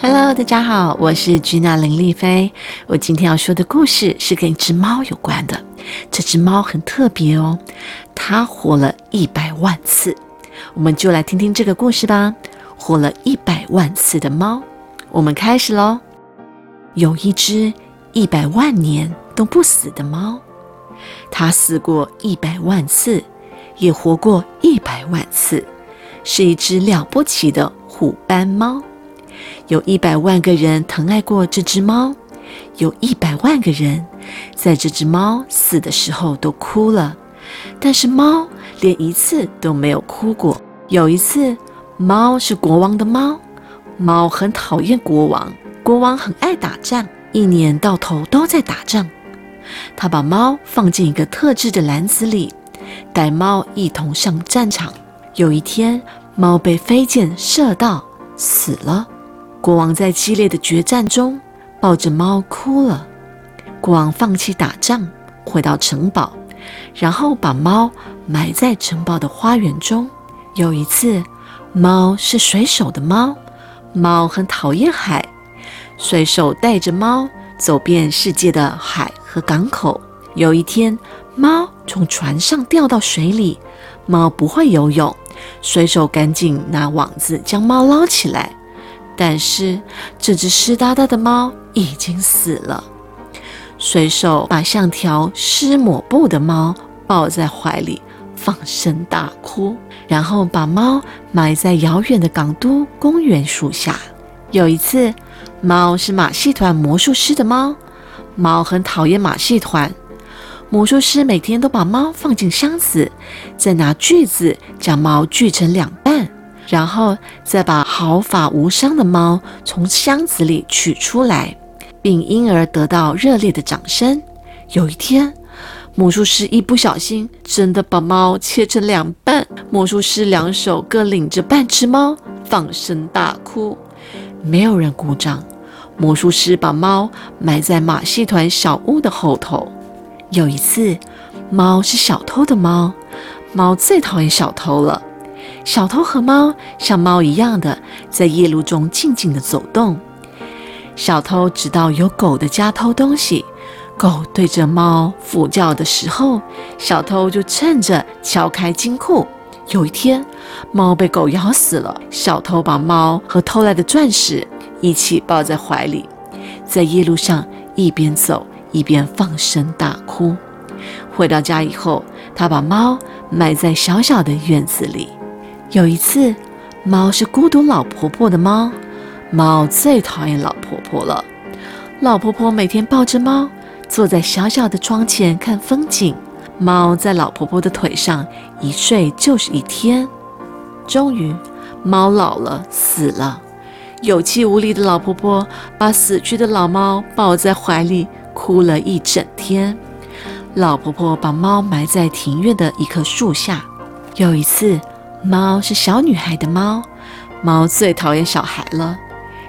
Hello，大家好，我是居娜林丽菲。我今天要说的故事是跟一只猫有关的。这只猫很特别哦，它活了一百万次。我们就来听听这个故事吧。活了一百万次的猫，我们开始喽。有一只一百万年都不死的猫，它死过一百万次，也活过一百万次，是一只了不起的虎斑猫。有一百万个人疼爱过这只猫，有一百万个人在这只猫死的时候都哭了，但是猫连一次都没有哭过。有一次，猫是国王的猫，猫很讨厌国王，国王很爱打仗，一年到头都在打仗。他把猫放进一个特制的篮子里，带猫一同上战场。有一天，猫被飞箭射到，死了。国王在激烈的决战中抱着猫哭了。国王放弃打仗，回到城堡，然后把猫埋在城堡的花园中。有一次，猫是水手的猫，猫很讨厌海。水手带着猫走遍世界的海和港口。有一天，猫从船上掉到水里，猫不会游泳，水手赶紧拿网子将猫捞起来。但是这只湿哒哒的猫已经死了。水手把像条湿抹布的猫抱在怀里，放声大哭，然后把猫埋在遥远的港都公园树下。有一次，猫是马戏团魔术师的猫，猫很讨厌马戏团。魔术师每天都把猫放进箱子，再拿锯子将猫锯成两半。然后再把毫发无伤的猫从箱子里取出来，并因而得到热烈的掌声。有一天，魔术师一不小心，真的把猫切成两半。魔术师两手各领着半只猫，放声大哭。没有人鼓掌。魔术师把猫埋在马戏团小屋的后头。有一次，猫是小偷的猫，猫最讨厌小偷了。小偷和猫像猫一样的在夜路中静静的走动。小偷直到有狗的家偷东西，狗对着猫俯叫的时候，小偷就趁着敲开金库。有一天，猫被狗咬死了，小偷把猫和偷来的钻石一起抱在怀里，在夜路上一边走一边放声大哭。回到家以后，他把猫埋在小小的院子里。有一次，猫是孤独老婆婆的猫，猫最讨厌老婆婆了。老婆婆每天抱着猫，坐在小小的窗前看风景。猫在老婆婆的腿上一睡就是一天。终于，猫老了，死了。有气无力的老婆婆把死去的老猫抱在怀里，哭了一整天。老婆婆把猫埋在庭院的一棵树下。有一次。猫是小女孩的猫，猫最讨厌小孩了。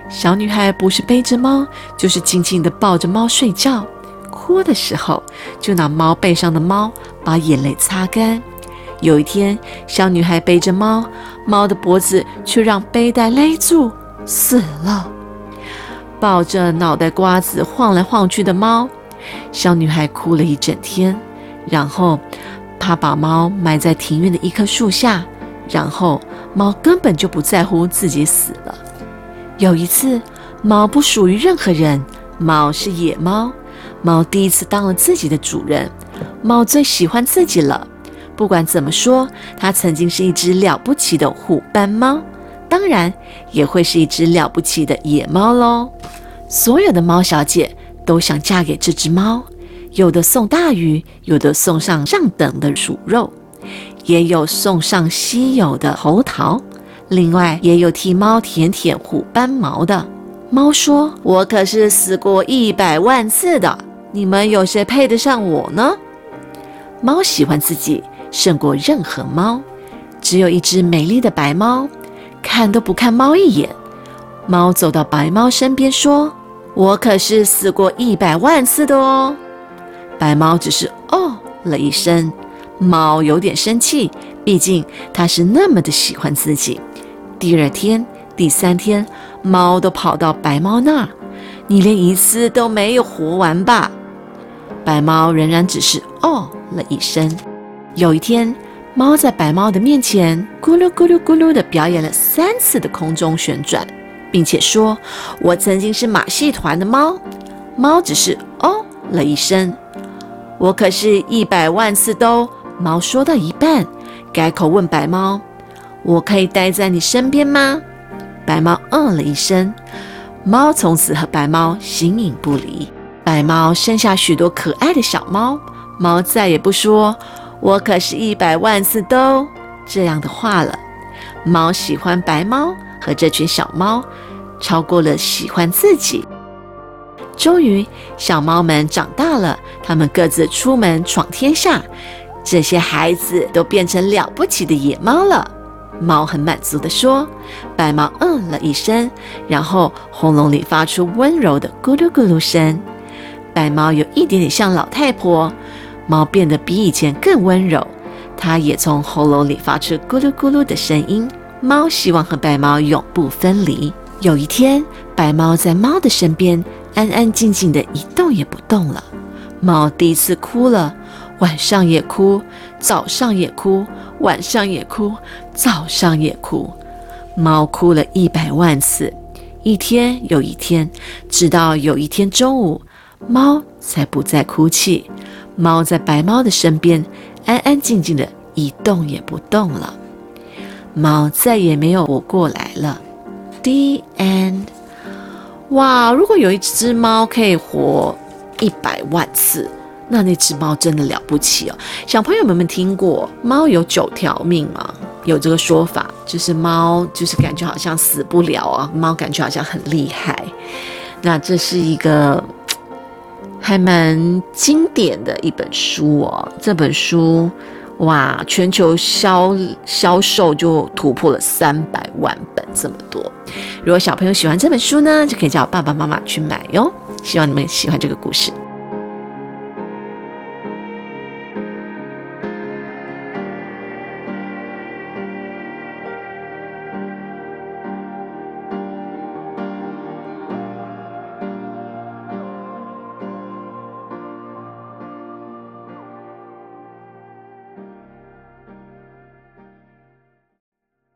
小女孩不是背着猫，就是静静地抱着猫睡觉。哭的时候，就拿猫背上的猫把眼泪擦干。有一天，小女孩背着猫，猫的脖子却让背带勒住，死了。抱着脑袋瓜子晃来晃去的猫，小女孩哭了一整天。然后，她把猫埋在庭院的一棵树下。然后，猫根本就不在乎自己死了。有一次，猫不属于任何人，猫是野猫。猫第一次当了自己的主人，猫最喜欢自己了。不管怎么说，它曾经是一只了不起的虎斑猫，当然也会是一只了不起的野猫喽。所有的猫小姐都想嫁给这只猫，有的送大鱼，有的送上上等的鼠肉。也有送上稀有的猴桃，另外也有替猫舔舔虎斑毛的。猫说：“我可是死过一百万次的，你们有谁配得上我呢？”猫喜欢自己胜过任何猫。只有一只美丽的白猫，看都不看猫一眼。猫走到白猫身边说：“我可是死过一百万次的哦。”白猫只是哦了一声。猫有点生气，毕竟它是那么的喜欢自己。第二天、第三天，猫都跑到白猫那儿，你连一次都没有活完吧？白猫仍然只是哦了一声。有一天，猫在白猫的面前咕噜咕噜咕噜地表演了三次的空中旋转，并且说：“我曾经是马戏团的猫。”猫只是哦了一声。我可是一百万次都……猫说到一半，改口问白猫：“我可以待在你身边吗？”白猫嗯了一声。猫从此和白猫形影不离。白猫生下许多可爱的小猫，猫再也不说。我可是一百万次都这样的话了。猫喜欢白猫和这群小猫，超过了喜欢自己。终于，小猫们长大了，它们各自出门闯天下。这些孩子都变成了不起的野猫了。猫很满足地说：“白猫嗯了一声，然后喉咙里发出温柔的咕噜咕噜声。白猫有一点点像老太婆。”猫变得比以前更温柔，它也从喉咙里发出咕噜咕噜的声音。猫希望和白猫永不分离。有一天，白猫在猫的身边安安静静的一动也不动了。猫第一次哭了，晚上也哭，早上也哭，晚上也哭，早上也哭。猫哭了一百万次，一天又一天，直到有一天中午，猫才不再哭泣。猫在白猫的身边，安安静静的一动也不动了。猫再也没有活过来了。The end。哇，如果有一只猫可以活一百万次，那那只猫真的了不起哦。小朋友们们听过猫有九条命吗？有这个说法，就是猫就是感觉好像死不了啊，猫感觉好像很厉害。那这是一个。还蛮经典的一本书哦，这本书哇，全球销销售就突破了三百万本这么多。如果小朋友喜欢这本书呢，就可以叫爸爸妈妈去买哟。希望你们喜欢这个故事。